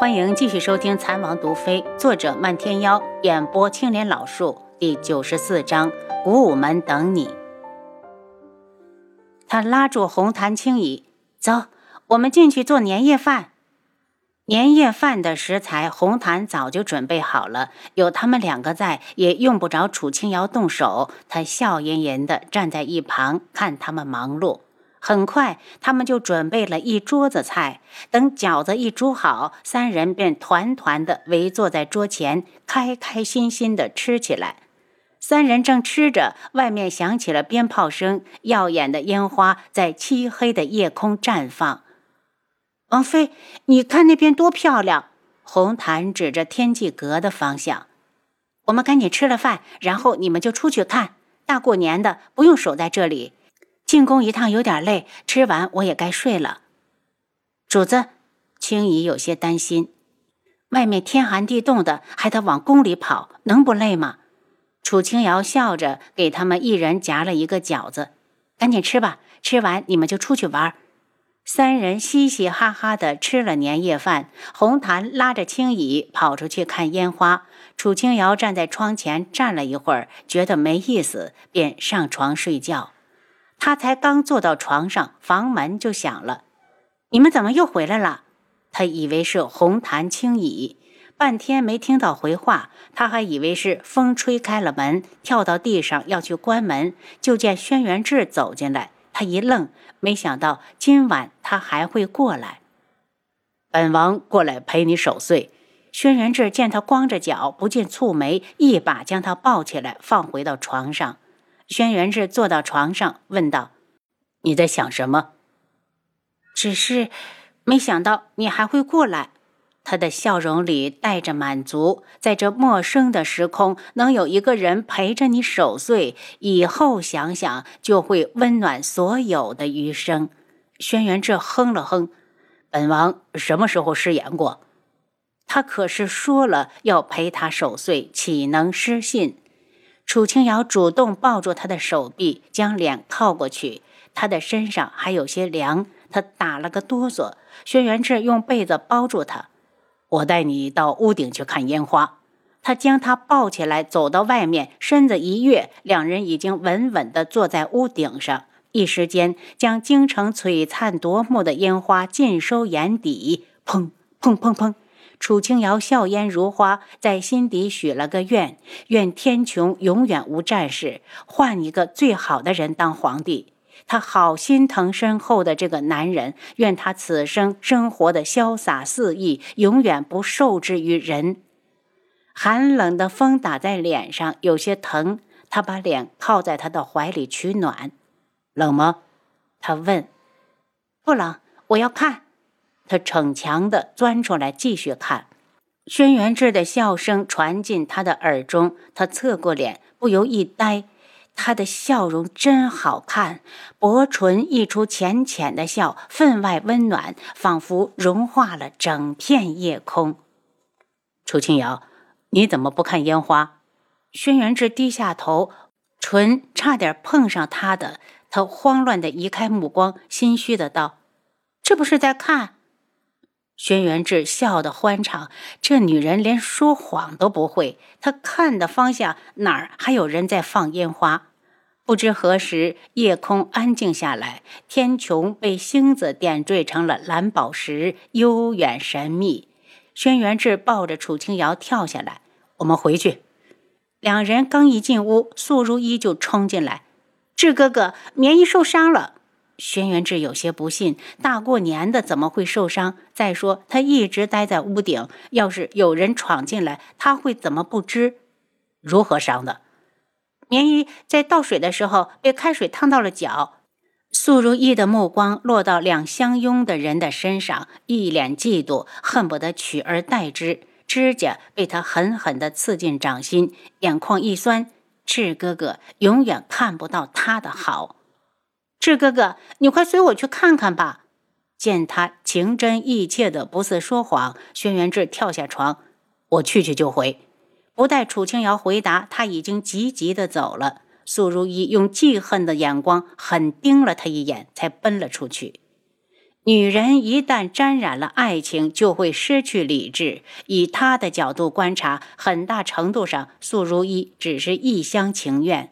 欢迎继续收听《残王毒妃》，作者漫天妖，演播青莲老树，第九十四章：古武门等你。他拉住红檀青椅，走，我们进去做年夜饭。年夜饭的食材，红檀早就准备好了，有他们两个在，也用不着楚青瑶动手。他笑吟吟地站在一旁，看他们忙碌。很快，他们就准备了一桌子菜。等饺子一煮好，三人便团团的围坐在桌前，开开心心的吃起来。三人正吃着，外面响起了鞭炮声，耀眼的烟花在漆黑的夜空绽放。王妃，你看那边多漂亮！红檀指着天际阁的方向。我们赶紧吃了饭，然后你们就出去看。大过年的，不用守在这里。进宫一趟有点累，吃完我也该睡了。主子，青姨有些担心，外面天寒地冻的，还得往宫里跑，能不累吗？楚青瑶笑着给他们一人夹了一个饺子，赶紧吃吧，吃完你们就出去玩。三人嘻嘻哈哈的吃了年夜饭，红檀拉着青姨跑出去看烟花，楚青瑶站在窗前站了一会儿，觉得没意思，便上床睡觉。他才刚坐到床上，房门就响了。你们怎么又回来了？他以为是红檀轻倚，半天没听到回话。他还以为是风吹开了门，跳到地上要去关门，就见轩辕志走进来。他一愣，没想到今晚他还会过来。本王过来陪你守岁。轩辕志见他光着脚，不禁蹙眉，一把将他抱起来，放回到床上。轩辕志坐到床上，问道：“你在想什么？”只是没想到你还会过来。他的笑容里带着满足，在这陌生的时空，能有一个人陪着你守岁，以后想想就会温暖所有的余生。轩辕志哼了哼：“本王什么时候失言过？他可是说了要陪他守岁，岂能失信？”楚清瑶主动抱住他的手臂，将脸靠过去。他的身上还有些凉，他打了个哆嗦。轩辕志用被子包住他。我带你到屋顶去看烟花。他将他抱起来，走到外面，身子一跃，两人已经稳稳地坐在屋顶上。一时间，将京城璀璨夺目的烟花尽收眼底。砰砰砰砰。楚清瑶笑颜如花，在心底许了个愿：愿天穹永远无战事，换一个最好的人当皇帝。她好心疼身后的这个男人，愿他此生生活的潇洒肆意，永远不受制于人。寒冷的风打在脸上，有些疼。他把脸靠在他的怀里取暖。冷吗？他问。不冷，我要看。他逞强地钻出来，继续看。轩辕志的笑声传进他的耳中，他侧过脸，不由一呆。他的笑容真好看，薄唇溢出浅浅的笑，分外温暖，仿佛融化了整片夜空。楚清瑶，你怎么不看烟花？轩辕志低下头，唇差点碰上他的，他慌乱地移开目光，心虚的道：“这不是在看。”轩辕志笑得欢畅，这女人连说谎都不会。她看的方向哪儿还有人在放烟花？不知何时，夜空安静下来，天穹被星子点缀成了蓝宝石，悠远神秘。轩辕志抱着楚清瑶跳下来，我们回去。两人刚一进屋，素如意就冲进来：“志哥哥，棉衣受伤了。”轩辕志有些不信，大过年的怎么会受伤？再说他一直待在屋顶，要是有人闯进来，他会怎么不知？如何伤的？棉衣在倒水的时候被开水烫到了脚。素如意的目光落到两相拥的人的身上，一脸嫉妒，恨不得取而代之。指甲被他狠狠地刺进掌心，眼眶一酸。赤哥哥永远看不到他的好。志哥哥，你快随我去看看吧。见他情真意切的，不似说谎，轩辕志跳下床，我去去就回。不待楚清瑶回答，他已经急急的走了。苏如意用记恨的眼光狠盯了他一眼，才奔了出去。女人一旦沾染了爱情，就会失去理智。以他的角度观察，很大程度上，素如意只是一厢情愿。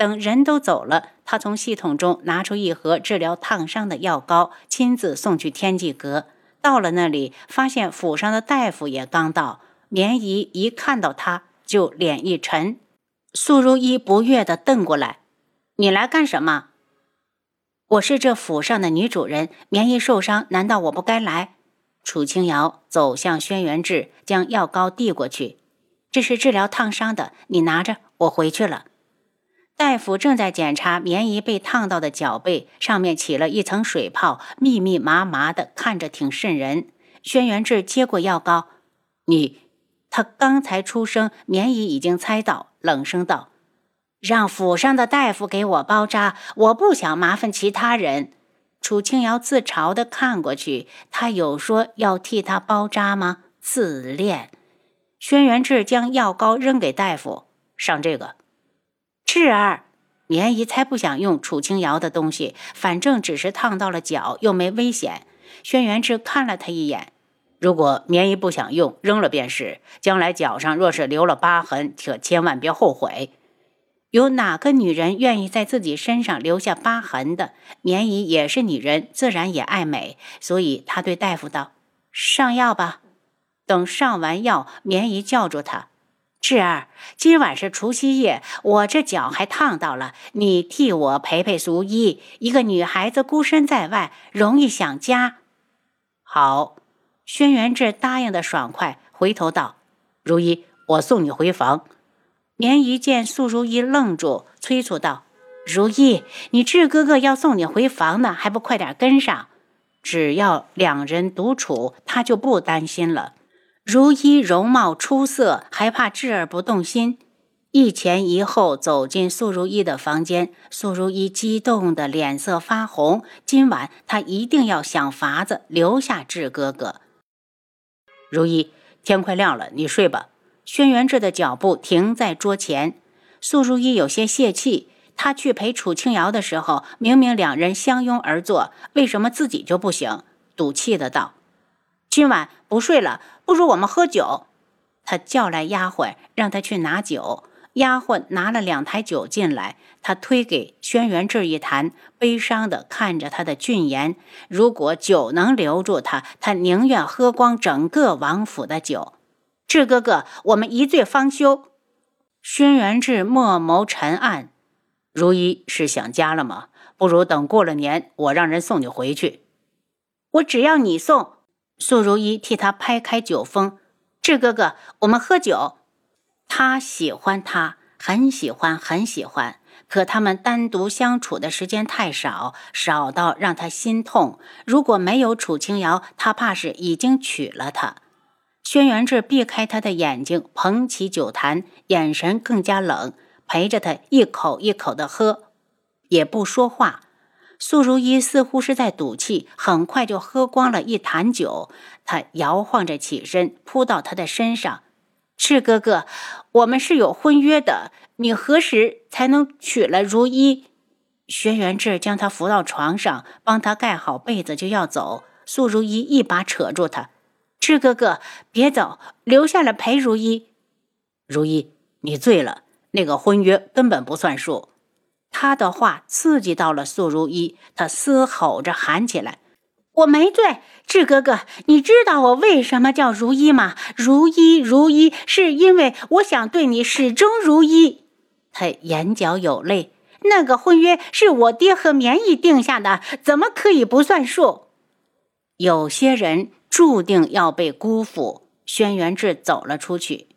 等人都走了，他从系统中拿出一盒治疗烫伤的药膏，亲自送去天际阁。到了那里，发现府上的大夫也刚到。棉姨一看到他，就脸一沉。素如一不悦地瞪过来：“你来干什么？”“我是这府上的女主人，棉姨受伤，难道我不该来？”楚清瑶走向轩辕志，将药膏递过去：“这是治疗烫伤的，你拿着，我回去了。”大夫正在检查棉姨被烫到的脚背，上面起了一层水泡，密密麻麻的，看着挺渗人。轩辕志接过药膏，你，他刚才出声，棉姨已经猜到，冷声道：“让府上的大夫给我包扎，我不想麻烦其他人。”楚清瑶自嘲的看过去，他有说要替他包扎吗？自恋。轩辕志将药膏扔给大夫，上这个。智儿，棉姨才不想用楚清瑶的东西，反正只是烫到了脚，又没危险。轩辕志看了他一眼，如果棉姨不想用，扔了便是。将来脚上若是留了疤痕，可千万别后悔。有哪个女人愿意在自己身上留下疤痕的？棉姨也是女人，自然也爱美，所以她对大夫道：“上药吧。”等上完药，棉姨叫住他。志儿，今晚是除夕夜，我这脚还烫到了，你替我陪陪苏一。一个女孩子孤身在外，容易想家。好，轩辕志答应的爽快，回头道：“如一，我送你回房。”棉姨见素如一愣住，催促道：“如意，你志哥哥要送你回房呢，还不快点跟上？只要两人独处，他就不担心了。”如一容貌出色，还怕智儿不动心？一前一后走进素如一的房间，素如一激动的脸色发红。今晚她一定要想法子留下智哥哥。如一，天快亮了，你睡吧。轩辕志的脚步停在桌前，素如一有些泄气。他去陪楚清瑶的时候，明明两人相拥而坐，为什么自己就不行？赌气的道：“今晚不睡了。”不如我们喝酒。他叫来丫鬟，让他去拿酒。丫鬟拿了两台酒进来，他推给轩辕志一坛，悲伤地看着他的俊颜。如果酒能留住他，他宁愿喝光整个王府的酒。志哥哥，我们一醉方休。轩辕志墨眸沉暗，如一是想家了吗？不如等过了年，我让人送你回去。我只要你送。素如意替他拍开酒封，志哥哥，我们喝酒。他喜欢他，很喜欢，很喜欢。可他们单独相处的时间太少，少到让他心痛。如果没有楚清瑶，他怕是已经娶了她。轩辕志避开他的眼睛，捧起酒坛，眼神更加冷，陪着他一口一口的喝，也不说话。素如意似乎是在赌气，很快就喝光了一坛酒。他摇晃着起身，扑到他的身上：“赤哥哥，我们是有婚约的，你何时才能娶了如一？”轩辕志将他扶到床上，帮他盖好被子，就要走。素如意一把扯住他：“赤哥哥，别走，留下来陪如一。”如一，你醉了，那个婚约根本不算数。他的话刺激到了素如一，他嘶吼着喊起来：“我没醉，志哥哥，你知道我为什么叫如一吗？如一，如一，是因为我想对你始终如一。”他眼角有泪。那个婚约是我爹和棉衣定下的，怎么可以不算数？有些人注定要被辜负。轩辕志走了出去。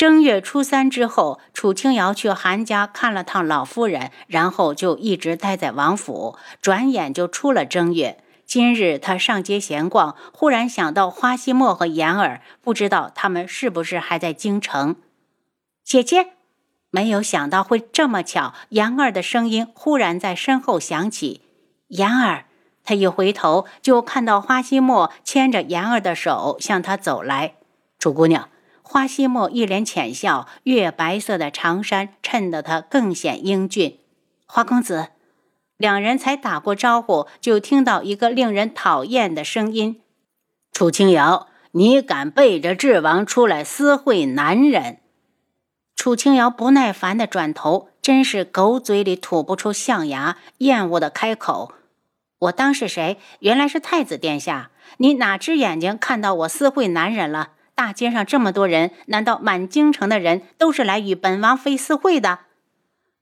正月初三之后，楚清瑶去韩家看了趟老夫人，然后就一直待在王府。转眼就出了正月。今日她上街闲逛，忽然想到花希墨和妍儿，不知道他们是不是还在京城。姐姐，没有想到会这么巧。妍儿的声音忽然在身后响起。妍儿，她一回头就看到花希墨牵着妍儿的手向她走来。楚姑娘。花希墨一脸浅笑，月白色的长衫衬得他更显英俊。花公子，两人才打过招呼，就听到一个令人讨厌的声音：“楚清瑶，你敢背着智王出来私会男人？”楚清瑶不耐烦地转头，真是狗嘴里吐不出象牙，厌恶地开口：“我当是谁？原来是太子殿下！你哪只眼睛看到我私会男人了？大街上这么多人，难道满京城的人都是来与本王妃私会的？”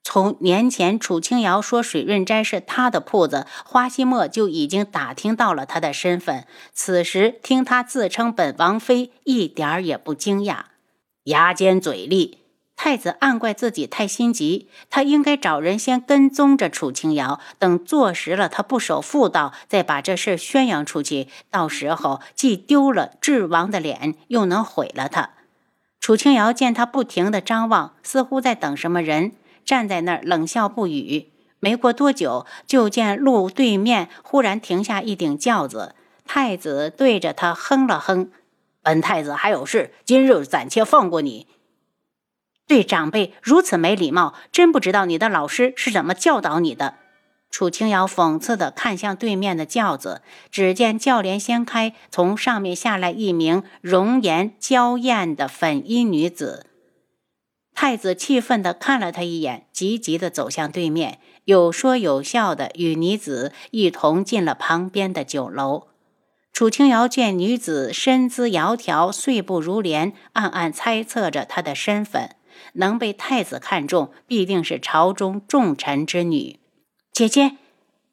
从年前楚清瑶说水润斋是她的铺子，花希墨就已经打听到了她的身份。此时听她自称本王妃，一点儿也不惊讶。牙尖嘴利，太子暗怪自己太心急，他应该找人先跟踪着楚清瑶，等坐实了他不守妇道，再把这事宣扬出去。到时候既丢了智王的脸，又能毁了他。楚清瑶见他不停地张望，似乎在等什么人。站在那儿冷笑不语。没过多久，就见路对面忽然停下一顶轿子。太子对着他哼了哼：“本太子还有事，今日暂且放过你。对长辈如此没礼貌，真不知道你的老师是怎么教导你的。”楚清瑶讽刺地看向对面的轿子，只见轿帘掀开，从上面下来一名容颜娇艳的粉衣女子。太子气愤地看了他一眼，急急地走向对面，有说有笑地与女子一同进了旁边的酒楼。楚清瑶见女子身姿窈窕，岁不如莲，暗暗猜测着她的身份，能被太子看中，必定是朝中重臣之女。姐姐，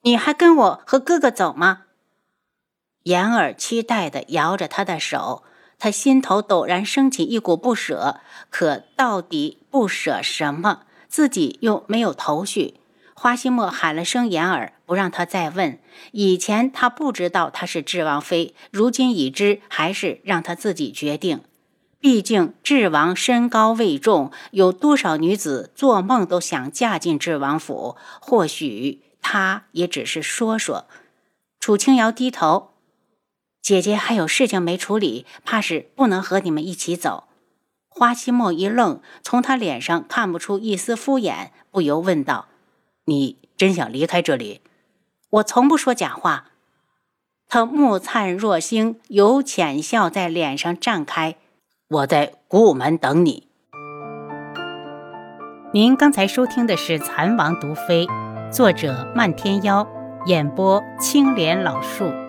你还跟我和哥哥走吗？言儿期待地摇着他的手。他心头陡然升起一股不舍，可到底不舍什么？自己又没有头绪。花心墨喊了声言儿，不让他再问。以前他不知道她是智王妃，如今已知，还是让他自己决定。毕竟智王身高位重，有多少女子做梦都想嫁进智王府？或许他也只是说说。楚清瑶低头。姐姐还有事情没处理，怕是不能和你们一起走。花希墨一愣，从他脸上看不出一丝敷衍，不由问道：“你真想离开这里？”我从不说假话。他目灿若星，有浅笑在脸上绽开。我在古武门等你。您刚才收听的是《蚕王毒妃》，作者漫天妖，演播青莲老树。